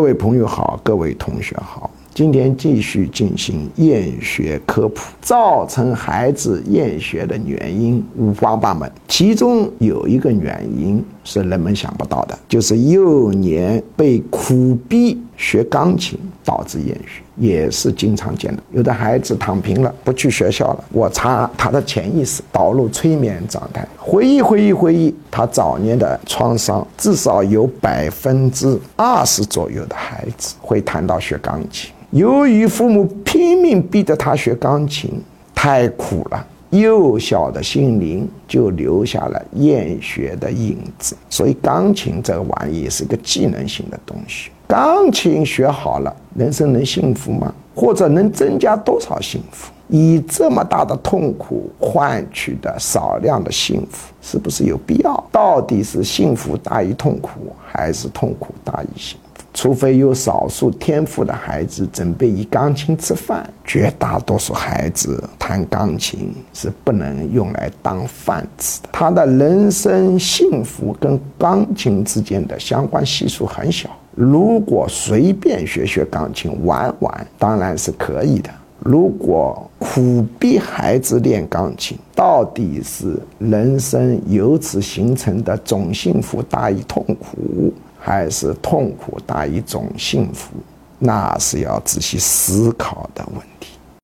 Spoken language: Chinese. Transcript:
各位朋友好，各位同学好，今天继续进行厌学科普。造成孩子厌学的原因五花八门，其中有一个原因是人们想不到的，就是幼年被苦逼学钢琴导致厌学，也是经常见的。有的孩子躺平了，不去学校了，我查他的潜意识，导入催眠状态，回忆回忆回忆他早年的创伤，至少有百分之二十左右的孩子会谈到学钢琴。由于父母拼命逼着他学钢琴，太苦了，幼小的心灵就留下了厌学的影子。所以，钢琴这个玩意是一个技能性的东西。钢琴学好了，人生能幸福吗？或者能增加多少幸福？以这么大的痛苦换取的少量的幸福，是不是有必要？到底是幸福大于痛苦，还是痛苦大于幸福？除非有少数天赋的孩子准备以钢琴吃饭，绝大多数孩子弹钢琴是不能用来当饭吃的。他的人生幸福跟钢琴之间的相关系数很小。如果随便学学钢琴玩玩，当然是可以的。如果苦逼孩子练钢琴，到底是人生由此形成的总幸福大于痛苦？还是痛苦大于一种幸福，那是要仔细思考的问题。